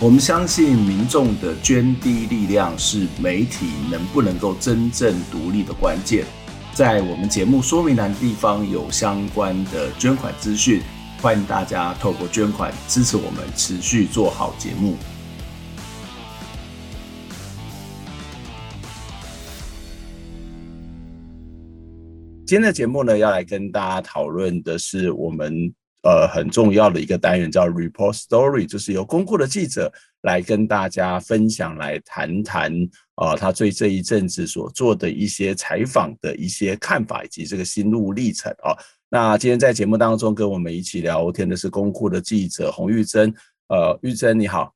我们相信民众的捐滴力量是媒体能不能够真正独立的关键。在我们节目说明栏地方有相关的捐款资讯，欢迎大家透过捐款支持我们持续做好节目。今天的节目呢，要来跟大家讨论的是我们呃很重要的一个单元，叫 Report Story，就是由公库的记者来跟大家分享，来谈谈啊他对这一阵子所做的一些采访的一些看法，以及这个心路历程啊。那今天在节目当中跟我们一起聊天的是公库的记者洪玉珍，呃，玉珍你好，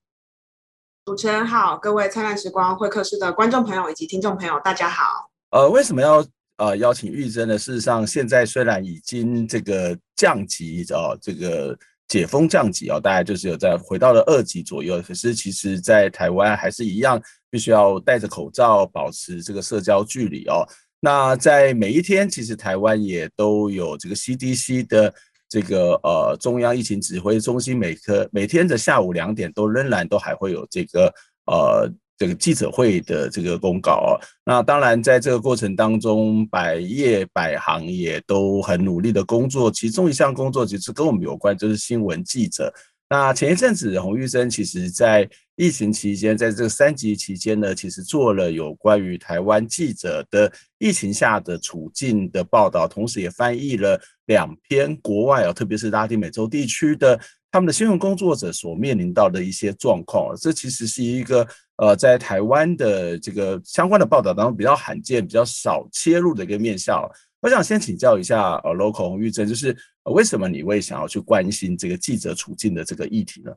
主持人好，各位灿烂时光会客室的观众朋友以及听众朋友，大家好。呃，为什么要？呃，邀请玉珍呢，事实上，现在虽然已经这个降级哦，这个解封降级哦，大概就是有在回到了二级左右。可是，其实，在台湾还是一样，必须要戴着口罩，保持这个社交距离哦。那在每一天，其实台湾也都有这个 CDC 的这个呃中央疫情指挥中心，每科每天的下午两点都仍然都还会有这个呃。这个记者会的这个公告哦，那当然在这个过程当中，百业百行也都很努力的工作。其中一项工作其实跟我们有关，就是新闻记者。那前一阵子，洪玉珍其实在疫情期间，在这个三级期间呢，其实做了有关于台湾记者的疫情下的处境的报道，同时也翻译了两篇国外哦，特别是拉丁美洲地区的他们的新闻工作者所面临到的一些状况。这其实是一个。呃，在台湾的这个相关的报道当中，比较罕见、比较少切入的一个面向，我想先请教一下呃，Local 洪玉珍，就是为什么你会想要去关心这个记者处境的这个议题呢？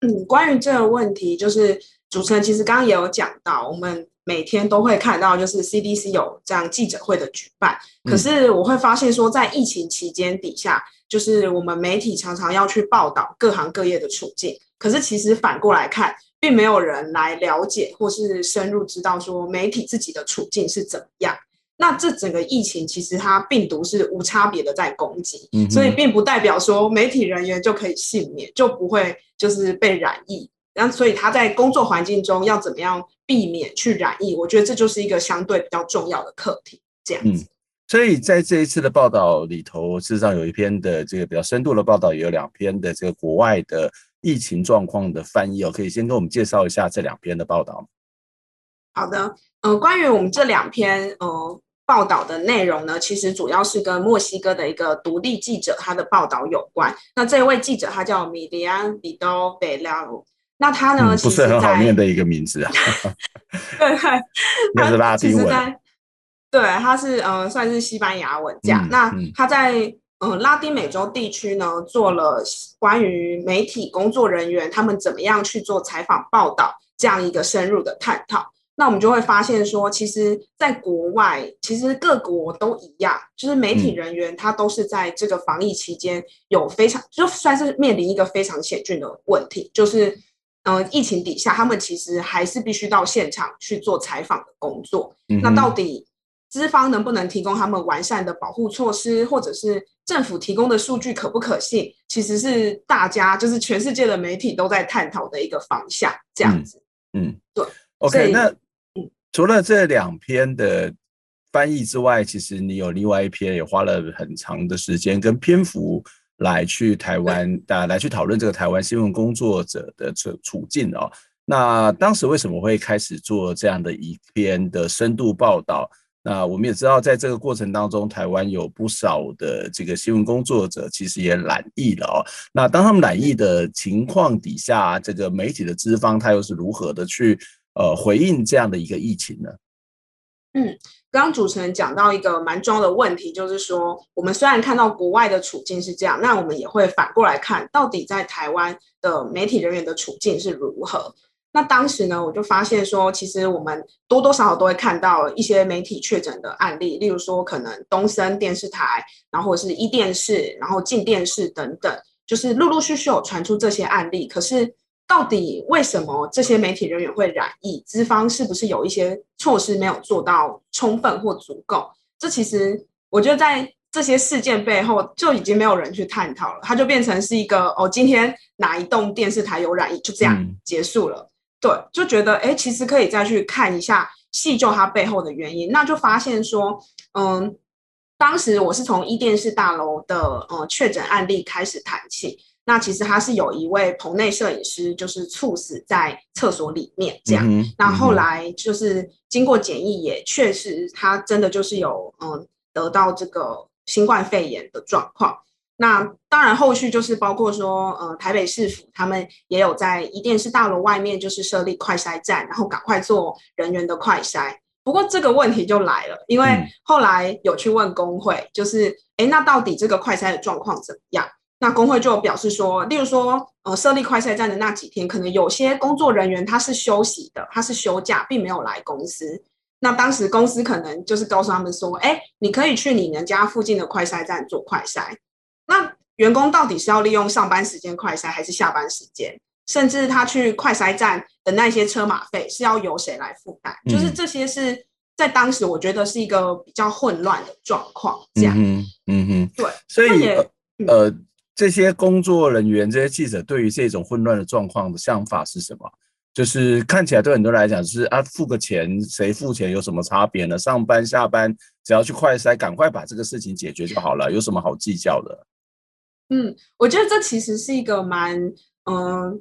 嗯，关于这个问题，就是主持人其实刚刚也有讲到，我们每天都会看到，就是 CDC 有这样记者会的举办，可是我会发现说，在疫情期间底下，就是我们媒体常常要去报道各行各业的处境，可是其实反过来看。并没有人来了解或是深入知道说媒体自己的处境是怎么样。那这整个疫情其实它病毒是无差别的在攻击，嗯、所以并不代表说媒体人员就可以幸免，就不会就是被染疫。然后所以他在工作环境中要怎么样避免去染疫，我觉得这就是一个相对比较重要的课题。这样子。嗯、所以在这一次的报道里头，事实上有一篇的这个比较深度的报道，也有两篇的这个国外的。疫情状况的翻译哦，可以先跟我们介绍一下这两篇的报道。好的，呃，关于我们这两篇呃报道的内容呢，其实主要是跟墨西哥的一个独立记者他的报道有关。那这位记者他叫米利安·比多·贝拉鲁，那他呢、嗯、不是很好念的一个名字啊。对 对，那是拉丁文。对，他是呃算是西班牙文这样。嗯、那他在。嗯，拉丁美洲地区呢，做了关于媒体工作人员他们怎么样去做采访报道这样一个深入的探讨。那我们就会发现说，其实在国外，其实各国都一样，就是媒体人员他都是在这个防疫期间有非常就算是面临一个非常险峻的问题，就是嗯，疫情底下他们其实还是必须到现场去做采访的工作。嗯、那到底资方能不能提供他们完善的保护措施，或者是？政府提供的数据可不可信？其实是大家就是全世界的媒体都在探讨的一个方向，这样子。嗯，嗯对。OK，那除了这两篇的翻译之外，其实你有另外一篇也花了很长的时间跟篇幅来去台湾，啊，来去讨论这个台湾新闻工作者的处处境哦。那当时为什么会开始做这样的一篇的深度报道？那我们也知道，在这个过程当中，台湾有不少的这个新闻工作者其实也染疫了哦。那当他们染疫的情况底下，这个媒体的资方他又是如何的去呃回应这样的一个疫情呢？嗯，刚刚主持人讲到一个蛮重要的问题，就是说，我们虽然看到国外的处境是这样，那我们也会反过来看，到底在台湾的媒体人员的处境是如何。那当时呢，我就发现说，其实我们多多少少都会看到一些媒体确诊的案例，例如说可能东森电视台，然后或是一电视，然后进电视等等，就是陆陆续续有传出这些案例。可是到底为什么这些媒体人员会染疫？资方是不是有一些措施没有做到充分或足够？这其实我觉得在这些事件背后就已经没有人去探讨了，它就变成是一个哦，今天哪一栋电视台有染疫，就这样结束了。嗯对，就觉得哎，其实可以再去看一下，细究它背后的原因，那就发现说，嗯，当时我是从伊甸市大楼的呃确诊案例开始谈起，那其实他是有一位棚内摄影师就是猝死在厕所里面这样，嗯嗯、那后来就是经过检疫也确实他真的就是有嗯得到这个新冠肺炎的状况。那当然，后续就是包括说，呃，台北市府他们也有在伊甸市大楼外面就是设立快筛站，然后赶快做人员的快筛。不过这个问题就来了，因为后来有去问工会，就是，哎，那到底这个快筛的状况怎么样？那工会就表示说，例如说，呃，设立快筛站的那几天，可能有些工作人员他是休息的，他是休假，并没有来公司。那当时公司可能就是告诉他们说，哎，你可以去你们家附近的快筛站做快筛。那员工到底是要利用上班时间快筛，还是下班时间？甚至他去快筛站的那些车马费是要由谁来负担？嗯、就是这些是在当时我觉得是一个比较混乱的状况。这样，嗯哼，嗯哼对。所以呃，呃，这些工作人员、这些记者对于这种混乱的状况的想法是什么？就是看起来对很多人来讲是啊，付个钱，谁付钱有什么差别呢？上班下班只要去快筛，赶快把这个事情解决就好了，有什么好计较的？嗯，我觉得这其实是一个蛮嗯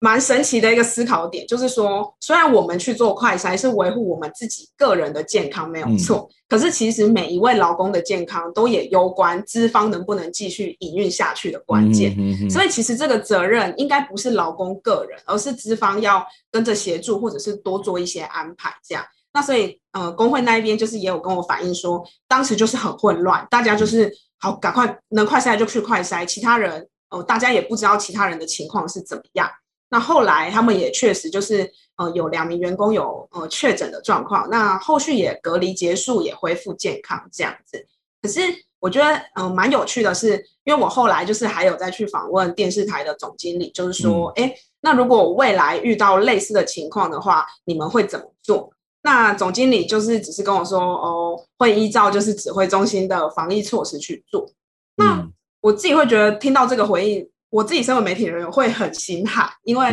蛮神奇的一个思考点，就是说，虽然我们去做快筛是维护我们自己个人的健康没有错，嗯、可是其实每一位劳工的健康都也攸关资方能不能继续营运下去的关键。嗯、哼哼，所以其实这个责任应该不是劳工个人，而是资方要跟着协助，或者是多做一些安排。这样，那所以呃，工会那一边就是也有跟我反映说，当时就是很混乱，大家就是。好，赶快能快筛就去快筛，其他人哦、呃，大家也不知道其他人的情况是怎么样。那后来他们也确实就是呃，有两名员工有呃确诊的状况，那后续也隔离结束，也恢复健康这样子。可是我觉得嗯蛮、呃、有趣的是，因为我后来就是还有再去访问电视台的总经理，就是说，哎、嗯，那如果未来遇到类似的情况的话，你们会怎么做？那总经理就是只是跟我说，哦，会依照就是指挥中心的防疫措施去做。那我自己会觉得听到这个回应，我自己身为媒体人员会很心寒，因为，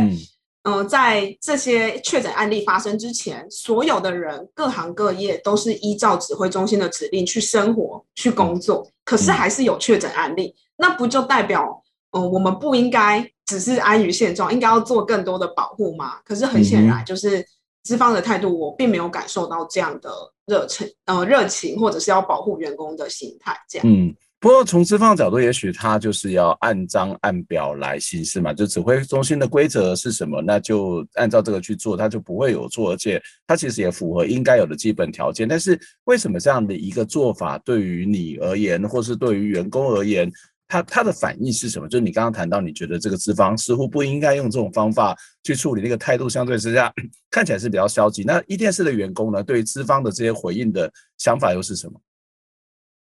嗯、呃，在这些确诊案例发生之前，所有的人各行各业都是依照指挥中心的指令去生活、去工作，可是还是有确诊案例，那不就代表，嗯、呃，我们不应该只是安于现状，应该要做更多的保护吗？可是很显然就是。资方的态度，我并没有感受到这样的热情，呃，热情或者是要保护员工的心态，这样。嗯，不过从资方的角度，也许他就是要按章按表来行事嘛，就指挥中心的规则是什么，那就按照这个去做，他就不会有错，而且他其实也符合应该有的基本条件。但是为什么这样的一个做法，对于你而言，或是对于员工而言，他他的反应是什么？就是你刚刚谈到，你觉得这个资方似乎不应该用这种方法去处理，那个态度相对之下看起来是比较消极。那一电视的员工呢，对于资方的这些回应的想法又是什么？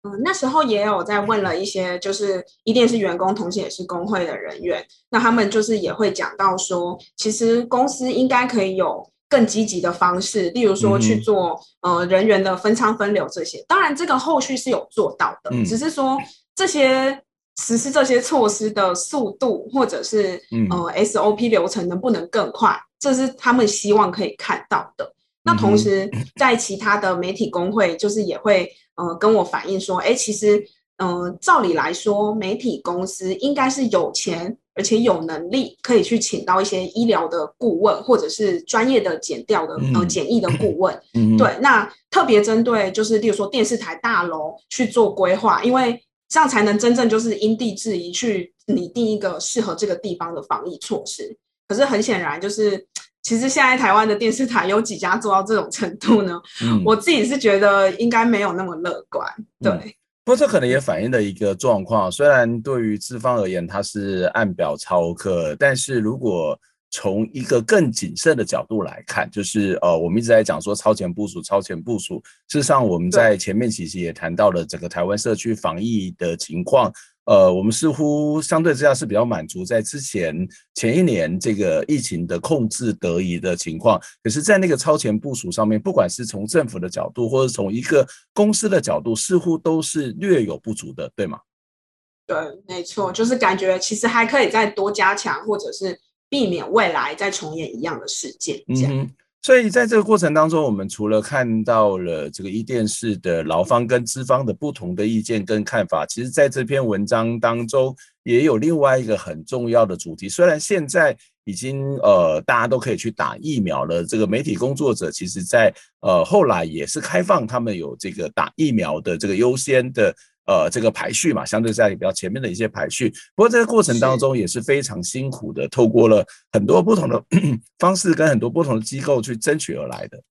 嗯，那时候也有在问了一些，就是伊甸市员工，同时也是工会的人员，那他们就是也会讲到说，其实公司应该可以有更积极的方式，例如说去做呃人员的分仓分流这些。当然，这个后续是有做到的，只是说这些。实施这些措施的速度，或者是呃 SOP 流程能不能更快，这是他们希望可以看到的。那同时，在其他的媒体工会，就是也会呃跟我反映说，哎，其实嗯、呃，照理来说，媒体公司应该是有钱而且有能力，可以去请到一些医疗的顾问，或者是专业的检调的呃检疫的顾问。对，那特别针对就是例如说电视台大楼去做规划，因为。这样才能真正就是因地制宜去拟定一个适合这个地方的防疫措施。可是很显然，就是其实现在台湾的电视台有几家做到这种程度呢？嗯、我自己是觉得应该没有那么乐观。对，嗯、不过这可能也反映了一个状况。虽然对于资方而言，它是按表操课，但是如果从一个更谨慎的角度来看，就是呃，我们一直在讲说超前部署、超前部署。事实上，我们在前面其实也谈到了整个台湾社区防疫的情况。呃，我们似乎相对之下是比较满足在之前前一年这个疫情的控制得宜的情况。可是，在那个超前部署上面，不管是从政府的角度，或者从一个公司的角度，似乎都是略有不足的，对吗？对，没错，就是感觉其实还可以再多加强，或者是。避免未来再重演一样的事件。嗯，所以在这个过程当中，我们除了看到了这个伊甸市的劳方跟资方的不同的意见跟看法，其实在这篇文章当中也有另外一个很重要的主题。虽然现在已经呃大家都可以去打疫苗了，这个媒体工作者其实在呃后来也是开放他们有这个打疫苗的这个优先的。呃，这个排序嘛，相对在比较前面的一些排序。不过这个过程当中也是非常辛苦的，透过了很多不同的 方式跟很多不同的机构去争取而来的。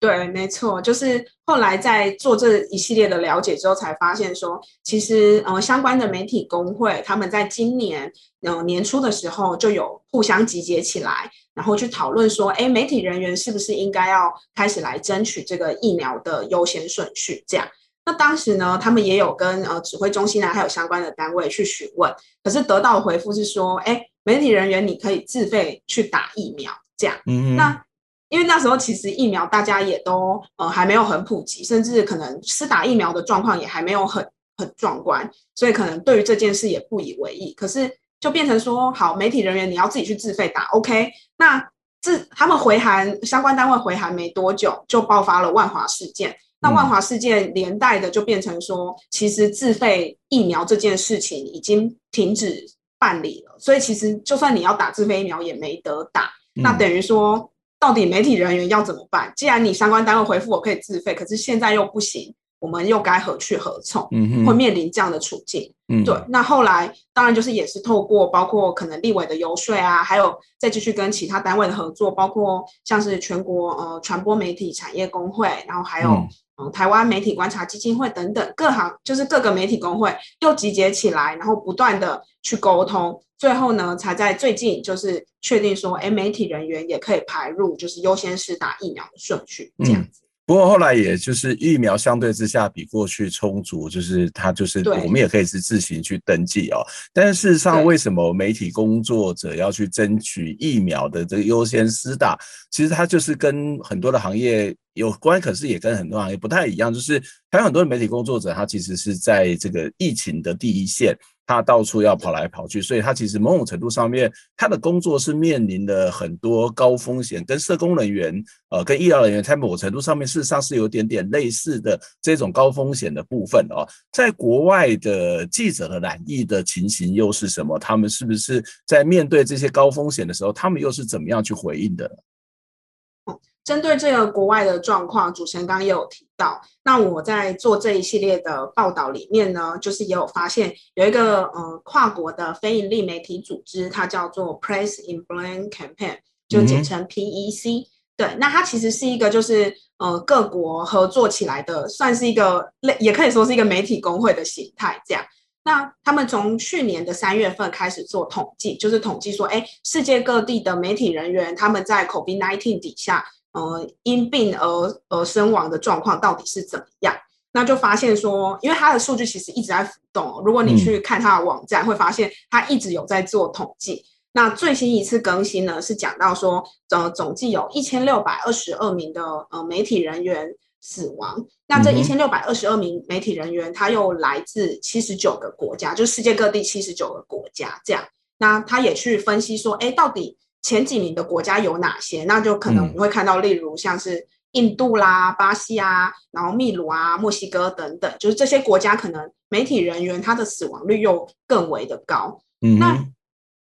对，没错，就是后来在做这一系列的了解之后，才发现说，其实呃相关的媒体工会他们在今年呃年初的时候就有互相集结起来，然后去讨论说，哎，媒体人员是不是应该要开始来争取这个疫苗的优先顺序，这样。那当时呢，他们也有跟呃指挥中心啊，还有相关的单位去询问，可是得到的回复是说，哎，媒体人员你可以自费去打疫苗，这样。嗯。那因为那时候其实疫苗大家也都呃还没有很普及，甚至可能是打疫苗的状况也还没有很很壮观，所以可能对于这件事也不以为意。可是就变成说，好，媒体人员你要自己去自费打，OK？那自他们回函相关单位回函没多久，就爆发了万华事件。那万华事件连带的就变成说，其实自费疫苗这件事情已经停止办理了，所以其实就算你要打自费疫苗也没得打。那等于说，到底媒体人员要怎么办？既然你相关单位回复我可以自费，可是现在又不行，我们又该何去何从？嗯，会面临这样的处境。嗯，对。那后来当然就是也是透过包括可能立委的游说啊，还有再继续跟其他单位的合作，包括像是全国呃传播媒体产业工会，然后还有。嗯，台湾媒体观察基金会等等各行，就是各个媒体工会又集结起来，然后不断的去沟通，最后呢，才在最近就是确定说，哎，媒体人员也可以排入就是优先是打疫苗的顺序这样子。不过后来也就是疫苗相对之下比过去充足，就是它就是我们也可以是自行去登记哦。但是事实上，为什么媒体工作者要去争取疫苗的这个优先施打？其实它就是跟很多的行业有关，可是也跟很多行业不太一样。就是还有很多的媒体工作者，他其实是在这个疫情的第一线。他到处要跑来跑去，所以他其实某种程度上面，他的工作是面临的很多高风险，跟社工人员，呃，跟医疗人员，在某种程度上面，事实上是有点点类似的这种高风险的部分哦。在国外的记者的染疫的情形又是什么？他们是不是在面对这些高风险的时候，他们又是怎么样去回应的？针对这个国外的状况，主持人刚刚也有提到。那我在做这一系列的报道里面呢，就是也有发现有一个呃跨国的非盈利媒体组织，它叫做 Press in Blame Campaign，就简称 PEC。对，那它其实是一个就是呃各国合作起来的，算是一个类，也可以说是一个媒体工会的形态这样。那他们从去年的三月份开始做统计，就是统计说，哎，世界各地的媒体人员他们在 COVID-19 底下。呃，因病而而身亡的状况到底是怎么样？那就发现说，因为它的数据其实一直在浮动。如果你去看它的网站，会发现它一直有在做统计。那最新一次更新呢，是讲到说，呃，总计有一千六百二十二名的呃媒体人员死亡。那这一千六百二十二名媒体人员，他又来自七十九个国家，就是世界各地七十九个国家这样。那他也去分析说，哎，到底。前几名的国家有哪些？那就可能你会看到，例如像是印度啦、巴西啊，然后秘鲁啊、墨西哥等等，就是这些国家可能媒体人员他的死亡率又更为的高。嗯，那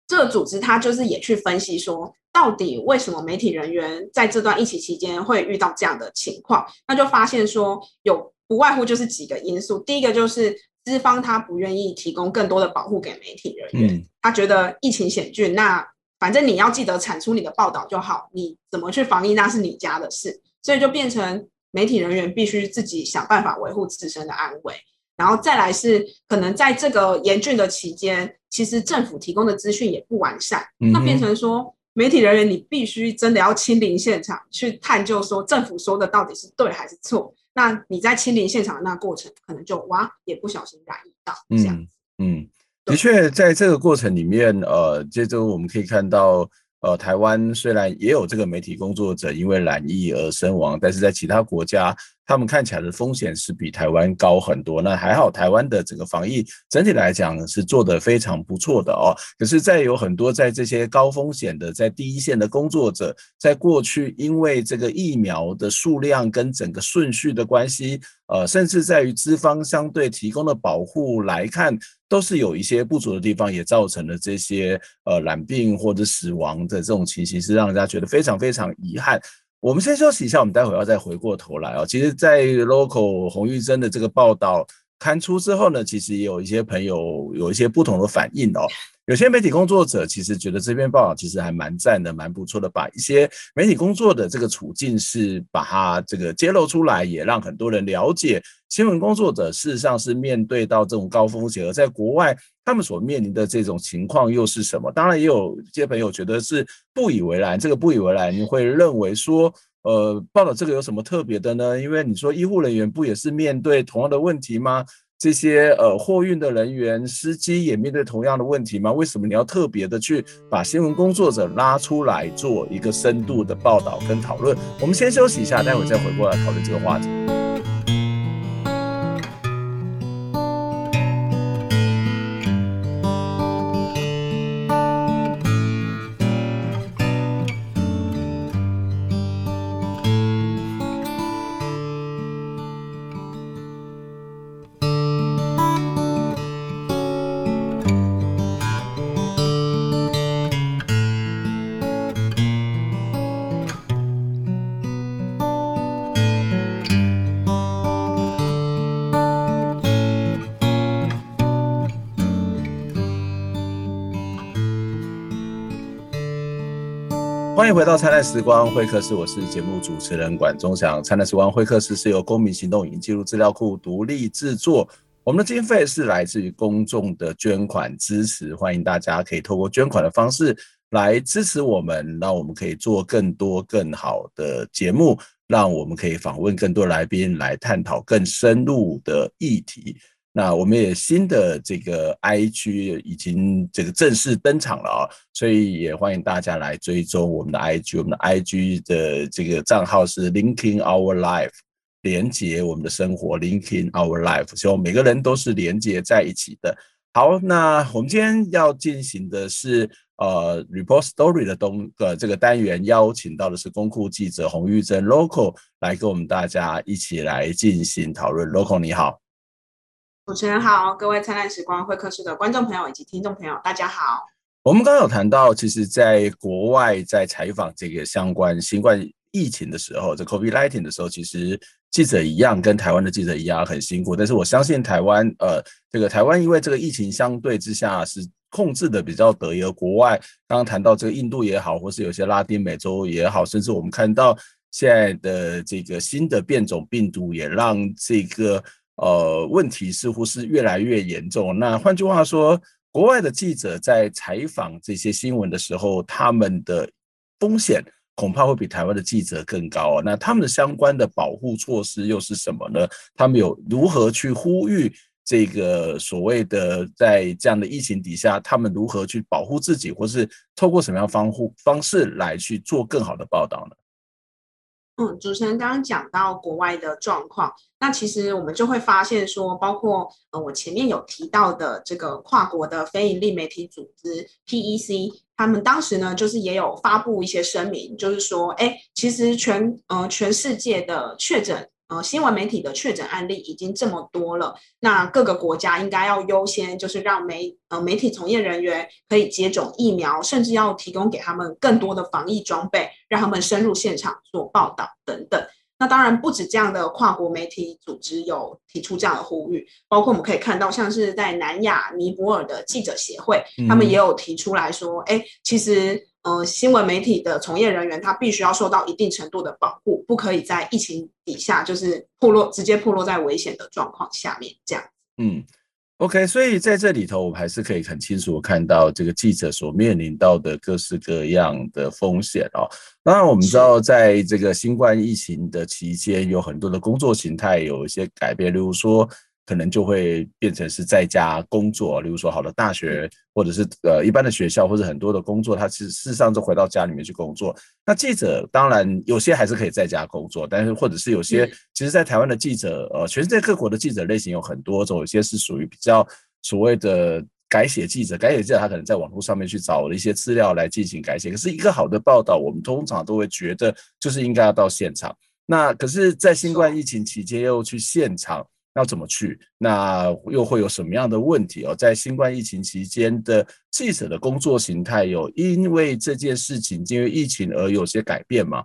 这个组织它就是也去分析说，到底为什么媒体人员在这段疫情期间会遇到这样的情况？那就发现说，有不外乎就是几个因素。第一个就是资方他不愿意提供更多的保护给媒体人员，他觉得疫情险峻，那反正你要记得产出你的报道就好，你怎么去防疫那是你家的事，所以就变成媒体人员必须自己想办法维护自身的安危，然后再来是可能在这个严峻的期间，其实政府提供的资讯也不完善，那变成说媒体人员你必须真的要亲临现场去探究，说政府说的到底是对还是错。那你在亲临现场的那个过程，可能就哇也不小心染疫到这样嗯。嗯，的确，在这个过程里面，呃，这周我们可以看到。呃，台湾虽然也有这个媒体工作者因为染疫而身亡，但是在其他国家，他们看起来的风险是比台湾高很多。那还好，台湾的整个防疫整体来讲是做得非常不错的哦。可是，在有很多在这些高风险的在第一线的工作者，在过去因为这个疫苗的数量跟整个顺序的关系，呃，甚至在于资方相对提供的保护来看。都是有一些不足的地方，也造成了这些呃染病或者死亡的这种情形，是让人家觉得非常非常遗憾。我们先休息一下，我们待会儿要再回过头来哦。其实，在 Local 洪玉珍的这个报道刊出之后呢，其实也有一些朋友有一些不同的反应哦。有些媒体工作者其实觉得这篇报道其实还蛮赞的，蛮不错的，把一些媒体工作的这个处境是把它这个揭露出来，也让很多人了解新闻工作者事实上是面对到这种高风险，而在国外他们所面临的这种情况又是什么？当然，也有一些朋友觉得是不以为然，这个不以为然，你会认为说，呃，报道这个有什么特别的呢？因为你说医护人员不也是面对同样的问题吗？这些呃货运的人员、司机也面对同样的问题吗？为什么你要特别的去把新闻工作者拉出来做一个深度的报道跟讨论？我们先休息一下，待会再回过来讨论这个话题。回到灿烂时光会客室，我是节目主持人管中祥。灿烂时光会客室是由公民行动影音记录资料库独立制作，我们的经费是来自于公众的捐款支持，欢迎大家可以透过捐款的方式来支持我们，让我们可以做更多更好的节目，让我们可以访问更多来宾来探讨更深入的议题。那我们也新的这个 IG 已经这个正式登场了啊，所以也欢迎大家来追踪我们的 IG，我们的 IG 的这个账号是 Linking Our Life，连接我们的生活，Linking Our Life，希望每个人都是连接在一起的。好，那我们今天要进行的是呃 Report Story 的东呃这个单元，邀请到的是公库记者洪玉珍 Local 来跟我们大家一起来进行讨论。Local 你好。主持人好，各位灿烂时光会客室的观众朋友以及听众朋友，大家好。我们刚刚有谈到，其实在国外在采访这个相关新冠疫情的时候，这 COVID-19 的时候，其实记者一样跟台湾的记者一样很辛苦。但是我相信台湾，呃，这个台湾因为这个疫情相对之下是控制的比较得宜，而国外刚刚谈到这个印度也好，或是有些拉丁美洲也好，甚至我们看到现在的这个新的变种病毒，也让这个。呃，问题似乎是越来越严重。那换句话说，国外的记者在采访这些新闻的时候，他们的风险恐怕会比台湾的记者更高。那他们的相关的保护措施又是什么呢？他们有如何去呼吁这个所谓的在这样的疫情底下，他们如何去保护自己，或是透过什么样方护方式来去做更好的报道呢？嗯，主持人刚刚讲到国外的状况，那其实我们就会发现说，包括呃我前面有提到的这个跨国的非营利媒体组织 PEC，他们当时呢就是也有发布一些声明，就是说，哎，其实全呃全世界的确诊。呃，新闻媒体的确诊案例已经这么多了，那各个国家应该要优先，就是让媒呃媒体从业人员可以接种疫苗，甚至要提供给他们更多的防疫装备，让他们深入现场做报道等等。那当然不止这样的跨国媒体组织有提出这样的呼吁，包括我们可以看到，像是在南亚尼泊尔的记者协会，他们也有提出来说，哎，其实。呃，新闻媒体的从业人员，他必须要受到一定程度的保护，不可以在疫情底下就是破落，直接破落在危险的状况下面这样。嗯，OK，所以在这里头，我们还是可以很清楚的看到这个记者所面临到的各式各样的风险哦。当然，我们知道在这个新冠疫情的期间，有很多的工作形态有一些改变，例如说。可能就会变成是在家工作，例如说好的大学，或者是呃一般的学校，或者很多的工作，他其实事实上就回到家里面去工作。那记者当然有些还是可以在家工作，但是或者是有些，其实，在台湾的记者，呃，全世界各国的记者类型有很多种，有些是属于比较所谓的改写记者，改写记者他可能在网络上面去找了一些资料来进行改写。可是一个好的报道，我们通常都会觉得就是应该要到现场。那可是，在新冠疫情期间又去现场。要怎么去？那又会有什么样的问题哦？在新冠疫情期间的记者的工作形态有因为这件事情，因为疫情而有些改变吗？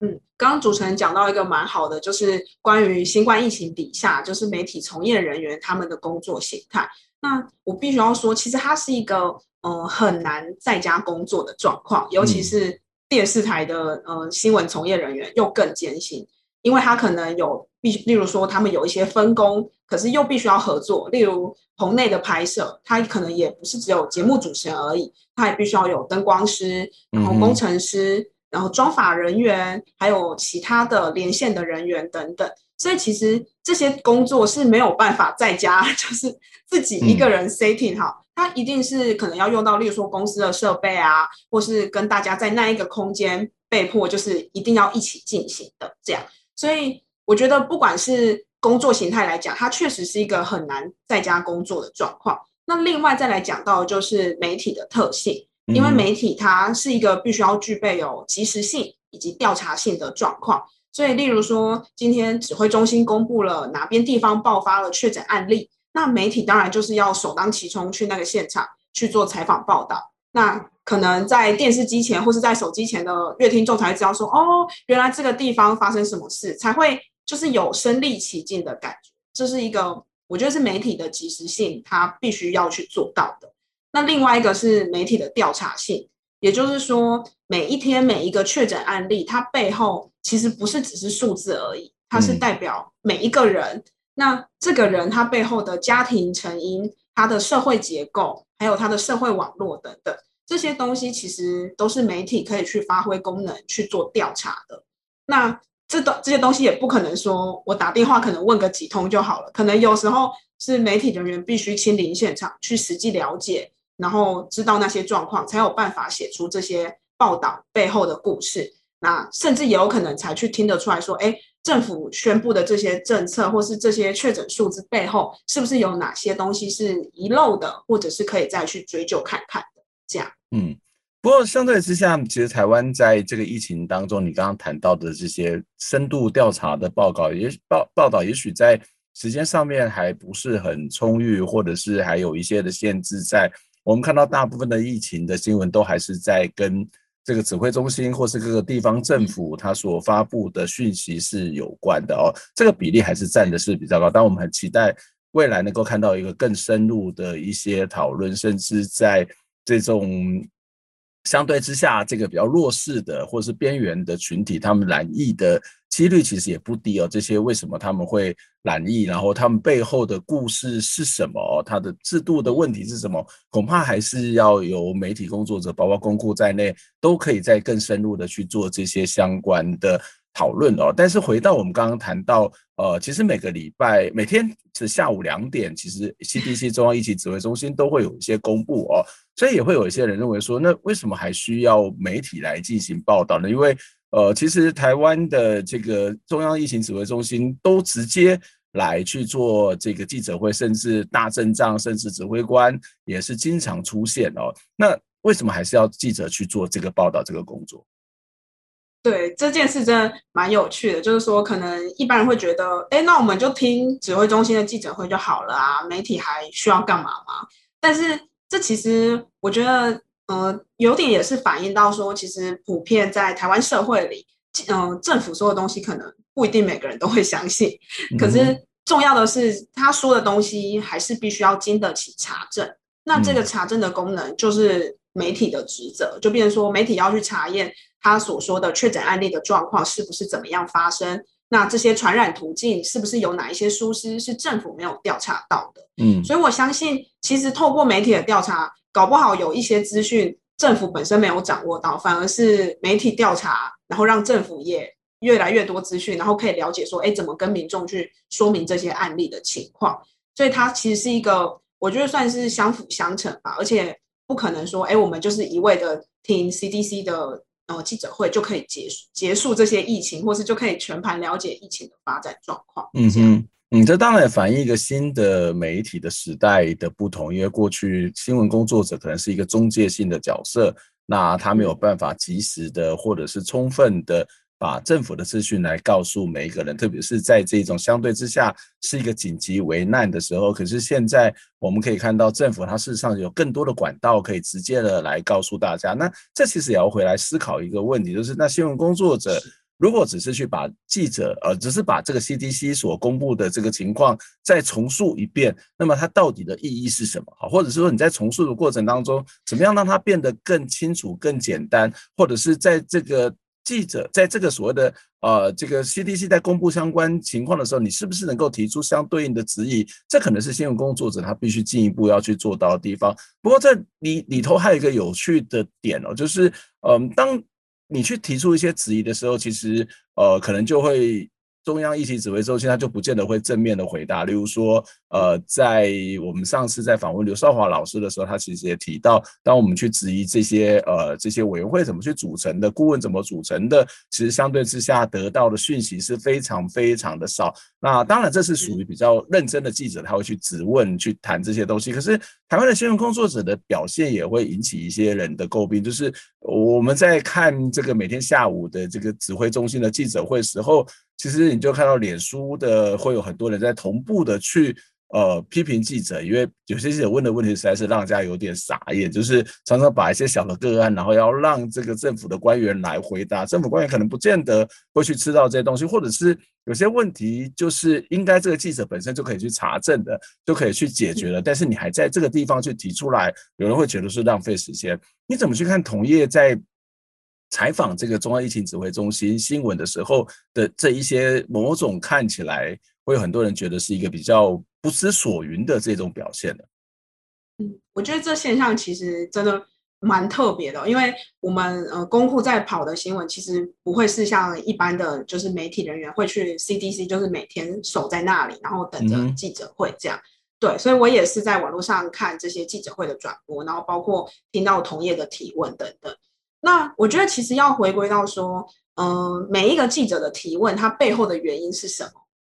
嗯，刚刚主持人讲到一个蛮好的，就是关于新冠疫情底下，就是媒体从业人员他们的工作形态。那我必须要说，其实它是一个呃很难在家工作的状况，尤其是电视台的呃新闻从业人员又更艰辛。因为他可能有必，例如说他们有一些分工，可是又必须要合作。例如棚内的拍摄，他可能也不是只有节目主持人而已，他也必须要有灯光师，然后工程师，然后装法人员，还有其他的连线的人员等等。所以其实这些工作是没有办法在家，就是自己一个人 setting 好，他一定是可能要用到，例如说公司的设备啊，或是跟大家在那一个空间被迫就是一定要一起进行的这样。所以我觉得，不管是工作形态来讲，它确实是一个很难在家工作的状况。那另外再来讲到，就是媒体的特性，因为媒体它是一个必须要具备有及时性以及调查性的状况。所以，例如说，今天指挥中心公布了哪边地方爆发了确诊案例，那媒体当然就是要首当其冲去那个现场去做采访报道。那可能在电视机前或是在手机前的阅听众才知道说，哦，原来这个地方发生什么事，才会就是有身临其境的感觉。这是一个我觉得是媒体的及时性，它必须要去做到的。那另外一个是媒体的调查性，也就是说，每一天每一个确诊案例，它背后其实不是只是数字而已，它是代表每一个人。嗯、那这个人他背后的家庭成因，他的社会结构。还有他的社会网络等等这些东西，其实都是媒体可以去发挥功能去做调查的。那这东这些东西也不可能说我打电话可能问个几通就好了，可能有时候是媒体人员必须亲临现场去实际了解，然后知道那些状况，才有办法写出这些报道背后的故事。那甚至也有可能才去听得出来说，哎。政府宣布的这些政策，或是这些确诊数字背后，是不是有哪些东西是遗漏的，或者是可以再去追究看看的？这样，嗯，不过相对之下，其实台湾在这个疫情当中，你刚刚谈到的这些深度调查的报告，也报报道，也许在时间上面还不是很充裕，或者是还有一些的限制在。我们看到大部分的疫情的新闻，都还是在跟。这个指挥中心或是各个地方政府，它所发布的讯息是有关的哦，这个比例还是占的是比较高。但我们很期待未来能够看到一个更深入的一些讨论，甚至在这种。相对之下，这个比较弱势的或者是边缘的群体，他们染疫的几率其实也不低哦。这些为什么他们会染疫？然后他们背后的故事是什么？他的制度的问题是什么？恐怕还是要由媒体工作者，包括公库在内，都可以再更深入的去做这些相关的。讨论哦，但是回到我们刚刚谈到，呃，其实每个礼拜每天是下午两点，其实 CDC 中央疫情指挥中心都会有一些公布哦，所以也会有一些人认为说，那为什么还需要媒体来进行报道呢？因为呃，其实台湾的这个中央疫情指挥中心都直接来去做这个记者会，甚至大阵仗，甚至指挥官也是经常出现哦。那为什么还是要记者去做这个报道这个工作？对这件事真的蛮有趣的，就是说，可能一般人会觉得，哎，那我们就听指挥中心的记者会就好了啊，媒体还需要干嘛吗？但是这其实我觉得，呃，有点也是反映到说，其实普遍在台湾社会里，嗯、呃，政府说的东西可能不一定每个人都会相信，可是重要的是他说的东西还是必须要经得起查证。那这个查证的功能就是媒体的职责，就变成说媒体要去查验。他所说的确诊案例的状况是不是怎么样发生？那这些传染途径是不是有哪一些疏失是政府没有调查到的？嗯，所以我相信，其实透过媒体的调查，搞不好有一些资讯政府本身没有掌握到，反而是媒体调查，然后让政府也越来越多资讯，然后可以了解说，哎，怎么跟民众去说明这些案例的情况。所以它其实是一个，我觉得算是相辅相成吧，而且不可能说，哎，我们就是一味的听 CDC 的。呃，记者会就可以结束结束这些疫情，或是就可以全盘了解疫情的发展状况。嗯哼，嗯，这当然反映一个新的媒体的时代的不同，因为过去新闻工作者可能是一个中介性的角色，那他没有办法及时的或者是充分的。把政府的资讯来告诉每一个人，特别是在这种相对之下是一个紧急危难的时候。可是现在我们可以看到，政府它事实上有更多的管道可以直接的来告诉大家。那这其实也要回来思考一个问题，就是那新闻工作者如果只是去把记者呃，只是把这个 CDC 所公布的这个情况再重述一遍，那么它到底的意义是什么？好，或者是说你在重述的过程当中，怎么样让它变得更清楚、更简单，或者是在这个。记者在这个所谓的呃，这个 CDC 在公布相关情况的时候，你是不是能够提出相对应的质疑？这可能是新闻工作者他必须进一步要去做到的地方。不过这里里头还有一个有趣的点哦，就是嗯、当你去提出一些质疑的时候，其实呃，可能就会。中央疫情指挥中心，他就不见得会正面的回答。例如说，呃，在我们上次在访问刘少华老师的时候，他其实也提到，当我们去质疑这些呃这些委员会怎么去组成的，顾问怎么组成的，其实相对之下得到的讯息是非常非常的少。那当然，这是属于比较认真的记者，他会去质问、去谈这些东西。可是，台湾的新闻工作者的表现也会引起一些人的诟病，就是我们在看这个每天下午的这个指挥中心的记者会时候。其实你就看到脸书的会有很多人在同步的去呃批评记者，因为有些记者问的问题实在是让人家有点傻眼，就是常常把一些小的个案，然后要让这个政府的官员来回答，政府官员可能不见得会去知道这些东西，或者是有些问题就是应该这个记者本身就可以去查证的，就可以去解决了，但是你还在这个地方去提出来，有人会觉得是浪费时间。你怎么去看同业在？采访这个中央疫情指挥中心新闻的时候的这一些某种看起来会有很多人觉得是一个比较不知所云的这种表现的。嗯，我觉得这现象其实真的蛮特别的，因为我们呃公库在跑的新闻其实不会是像一般的就是媒体人员会去 CDC，就是每天守在那里，然后等着记者会这样。嗯、对，所以我也是在网络上看这些记者会的转播，然后包括听到同业的提问等等。那我觉得其实要回归到说，嗯、呃，每一个记者的提问，他背后的原因是什么？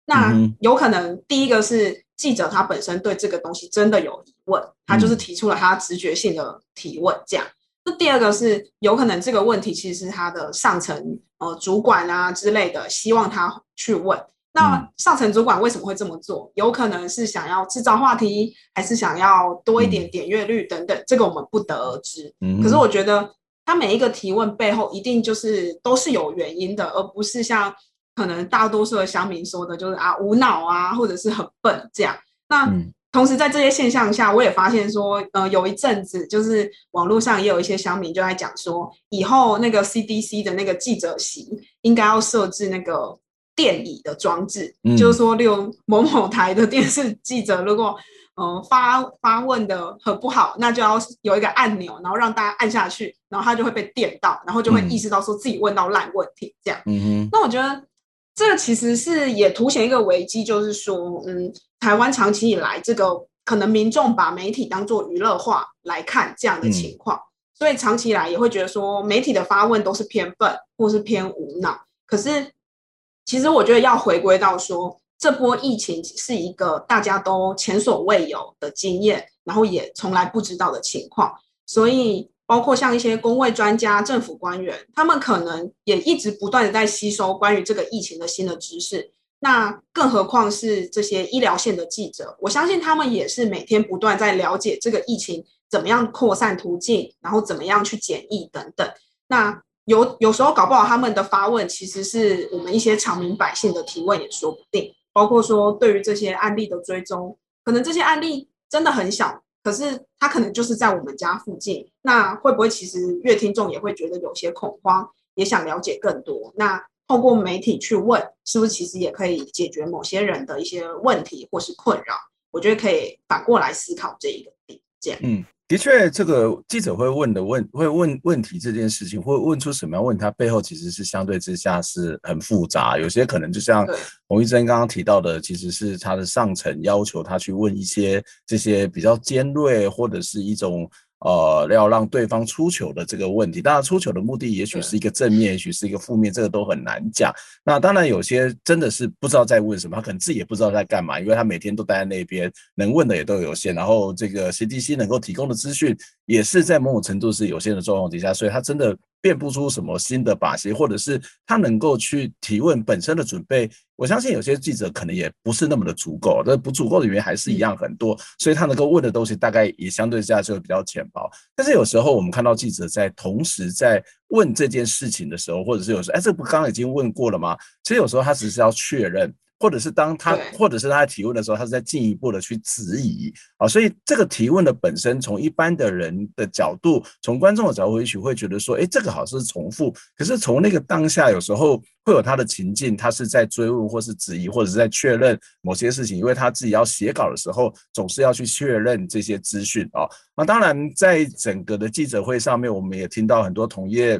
那有可能第一个是记者他本身对这个东西真的有疑问，他就是提出了他直觉性的提问，这样。那第二个是有可能这个问题其实是他的上层呃主管啊之类的希望他去问。那上层主管为什么会这么做？有可能是想要制造话题，还是想要多一点点阅率等等，这个我们不得而知。可是我觉得。他每一个提问背后一定就是都是有原因的，而不是像可能大多数的乡民说的，就是啊无脑啊，或者是很笨这样。那同时在这些现象下，我也发现说，呃，有一阵子就是网络上也有一些乡民就在讲说，以后那个 CDC 的那个记者席应该要设置那个电椅的装置，嗯、就是说，例如某某台的电视记者如果。嗯，发发问的很不好，那就要有一个按钮，然后让大家按下去，然后他就会被电到，然后就会意识到说自己问到烂问题，这样。嗯哼。那我觉得这个其实是也凸显一个危机，就是说，嗯，台湾长期以来这个可能民众把媒体当做娱乐化来看这样的情况，嗯、所以长期以来也会觉得说媒体的发问都是偏笨或是偏无脑。可是其实我觉得要回归到说。这波疫情是一个大家都前所未有的经验，然后也从来不知道的情况，所以包括像一些公卫专家、政府官员，他们可能也一直不断的在吸收关于这个疫情的新的知识。那更何况是这些医疗线的记者，我相信他们也是每天不断在了解这个疫情怎么样扩散途径，然后怎么样去检疫等等。那有有时候搞不好他们的发问，其实是我们一些常民百姓的提问也说不定。包括说，对于这些案例的追踪，可能这些案例真的很小，可是它可能就是在我们家附近。那会不会其实阅听众也会觉得有些恐慌，也想了解更多？那透过媒体去问，是不是其实也可以解决某些人的一些问题或是困扰？我觉得可以反过来思考这一个点，这样。嗯。的确，这个记者会问的问会问问题这件事情，会问出什么样问题，它背后其实是相对之下是很复杂。有些可能就像洪一珍刚刚提到的，其实是他的上层要求他去问一些这些比较尖锐或者是一种。呃，要让对方出糗的这个问题，当然出糗的目的也许是一个正面，也许是一个负面，这个都很难讲。那当然有些真的是不知道在问什么，他可能自己也不知道在干嘛，因为他每天都待在那边，能问的也都有限。然后这个 CDC 能够提供的资讯也是在某种程度是有限的状况底下，所以他真的。变不出什么新的把戏，或者是他能够去提问本身的准备，我相信有些记者可能也不是那么的足够，但不足够的原因还是一样很多，所以他能够问的东西大概也相对之下就会比较浅薄。但是有时候我们看到记者在同时在问这件事情的时候，或者是有时候，哎，这不刚刚已经问过了吗？其实有时候他只是要确认。或者是当他，或者是他在提问的时候，他是在进一步的去质疑啊，所以这个提问的本身，从一般的人的角度，从观众的角度，也许会觉得说，哎，这个好像是重复。可是从那个当下，有时候会有他的情境，他是在追问，或是质疑，或者是在确认某些事情，因为他自己要写稿的时候，总是要去确认这些资讯啊。那当然，在整个的记者会上面，我们也听到很多同业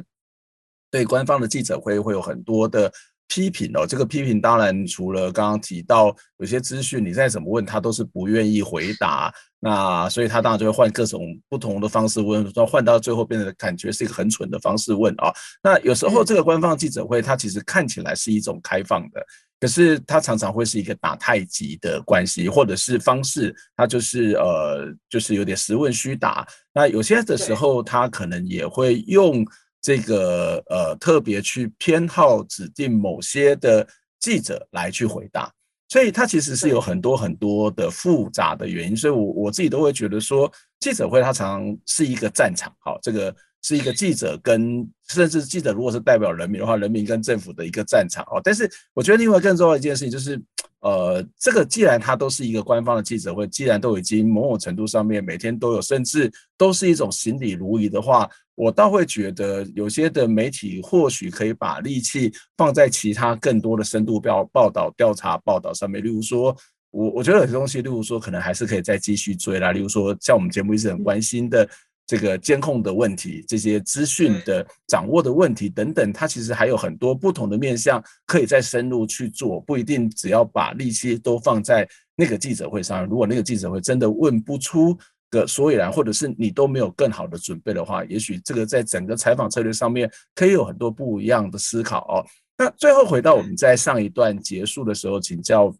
对官方的记者会会有很多的。批评哦，这个批评当然除了刚刚提到有些资讯，你再怎么问他都是不愿意回答，那所以他当然就会换各种不同的方式问，到换到最后变得感觉是一个很蠢的方式问啊。那有时候这个官方记者会，它其实看起来是一种开放的，可是它常常会是一个打太极的关系，或者是方式，它就是呃，就是有点实问虚答。那有些的时候，他可能也会用。这个呃，特别去偏好指定某些的记者来去回答，所以它其实是有很多很多的复杂的原因，所以我我自己都会觉得说，记者会它常常是一个战场，好，这个是一个记者跟甚至记者如果是代表人民的话，人民跟政府的一个战场哦。但是我觉得另外更重要的一件事情就是。呃，这个既然它都是一个官方的记者会，既然都已经某种程度上面每天都有，甚至都是一种行礼如仪的话，我倒会觉得有些的媒体或许可以把力气放在其他更多的深度报报道、调查报道上面。例如说，我我觉得有些东西，例如说，可能还是可以再继续追啦。例如说，像我们节目一直很关心的。这个监控的问题，这些资讯的掌握的问题等等，它其实还有很多不同的面向可以再深入去做，不一定只要把力气都放在那个记者会上。如果那个记者会真的问不出个所以然，或者是你都没有更好的准备的话，也许这个在整个采访策略上面可以有很多不一样的思考哦。那最后回到我们在上一段结束的时候请教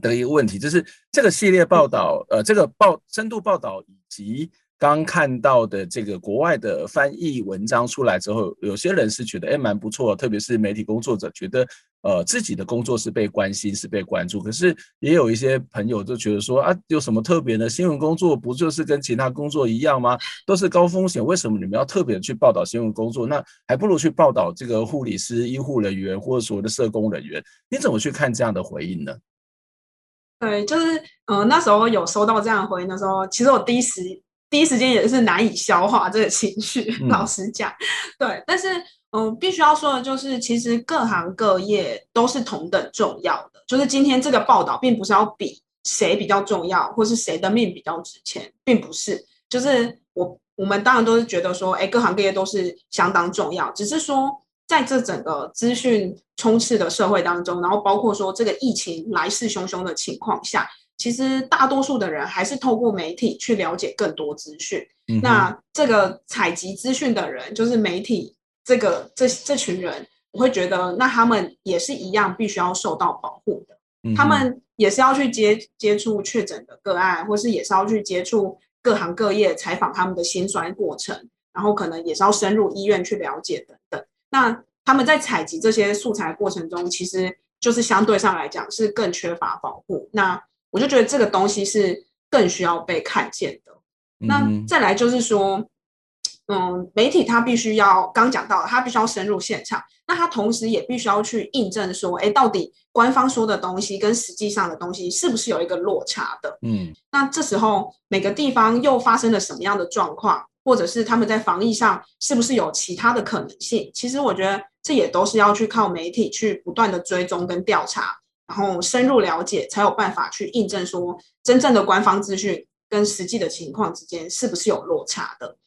的一个问题，就是这个系列报道，呃，这个报深度报道以及。刚看到的这个国外的翻译文章出来之后，有些人是觉得哎蛮不错，特别是媒体工作者觉得呃自己的工作是被关心是被关注。可是也有一些朋友就觉得说啊，有什么特别的？新闻工作不就是跟其他工作一样吗？都是高风险，为什么你们要特别去报道新闻工作？那还不如去报道这个护理师、医护人员或者所谓的社工人员。你怎么去看这样的回应呢？对，就是呃那时候有收到这样的回应的时候，其实我第一时。第一时间也是难以消化这个情绪，老实讲，对，但是嗯，必须要说的就是，其实各行各业都是同等重要的。就是今天这个报道，并不是要比谁比较重要，或是谁的命比较值钱，并不是。就是我我们当然都是觉得说，哎，各行各业都是相当重要，只是说在这整个资讯充斥的社会当中，然后包括说这个疫情来势汹汹的情况下。其实大多数的人还是透过媒体去了解更多资讯。嗯、那这个采集资讯的人，就是媒体这个这这群人，我会觉得，那他们也是一样，必须要受到保护的。嗯、他们也是要去接接触确诊的个案，或是也是要去接触各行各业，采访他们的辛酸过程，然后可能也是要深入医院去了解等等。那他们在采集这些素材过程中，其实就是相对上来讲是更缺乏保护。那我就觉得这个东西是更需要被看见的。那再来就是说，嗯，媒体它必须要刚讲到，它必须要深入现场，那它同时也必须要去印证说，哎，到底官方说的东西跟实际上的东西是不是有一个落差的？嗯，那这时候每个地方又发生了什么样的状况，或者是他们在防疫上是不是有其他的可能性？其实我觉得这也都是要去靠媒体去不断的追踪跟调查，然后深入了解，才有办法去印证说真正的官方资讯跟实际的情况之间是不是有落差的。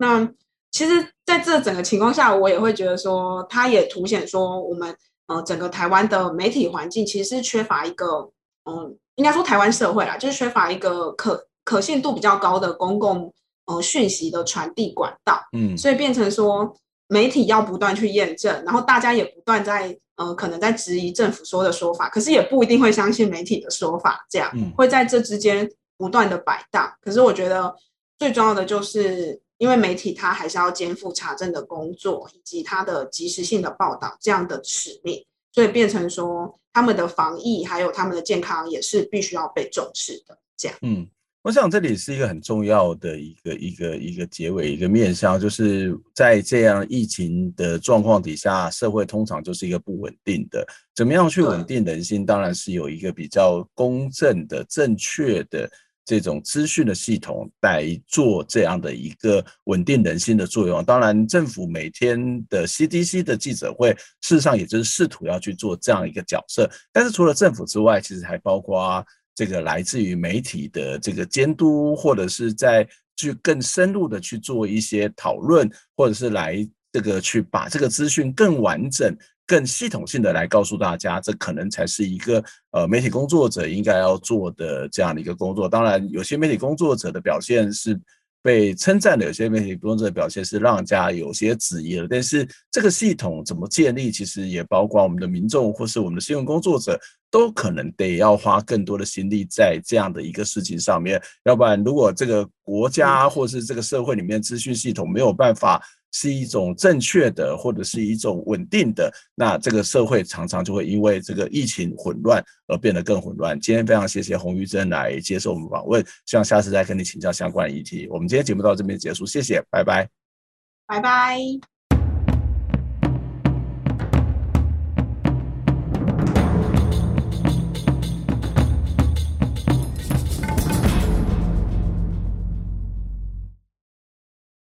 那其实在这整个情况下，我也会觉得说，它也凸显说我们呃整个台湾的媒体环境其实是缺乏一个嗯，应该说台湾社会啦，就是缺乏一个可可信度比较高的公共呃讯息的传递管道。嗯，所以变成说。媒体要不断去验证，然后大家也不断在呃，可能在质疑政府说的说法，可是也不一定会相信媒体的说法，这样、嗯、会在这之间不断的摆荡。可是我觉得最重要的就是，因为媒体它还是要肩负查证的工作，以及它的及时性的报道这样的使命，所以变成说他们的防疫还有他们的健康也是必须要被重视的，这样。嗯。我想这里是一个很重要的一个一个一个结尾，一个面向，就是在这样疫情的状况底下，社会通常就是一个不稳定的。怎么样去稳定人心？当然是有一个比较公正的、正确的这种资讯的系统来做这样的一个稳定人心的作用。当然，政府每天的 CDC 的记者会，事实上也就是试图要去做这样一个角色。但是除了政府之外，其实还包括。这个来自于媒体的这个监督，或者是在去更深入的去做一些讨论，或者是来这个去把这个资讯更完整、更系统性的来告诉大家，这可能才是一个呃媒体工作者应该要做的这样的一个工作。当然，有些媒体工作者的表现是。被称赞的有些媒体工作者的表现是让人家有些质疑了，但是这个系统怎么建立，其实也包括我们的民众或是我们的新闻工作者，都可能得要花更多的心力在这样的一个事情上面，要不然如果这个国家或是这个社会里面资讯系统没有办法。是一种正确的，或者是一种稳定的，那这个社会常常就会因为这个疫情混乱而变得更混乱。今天非常谢谢洪玉珍来接受我们访问，希望下次再跟你请教相关的议题。我们今天节目到这边结束，谢谢，拜拜，拜拜。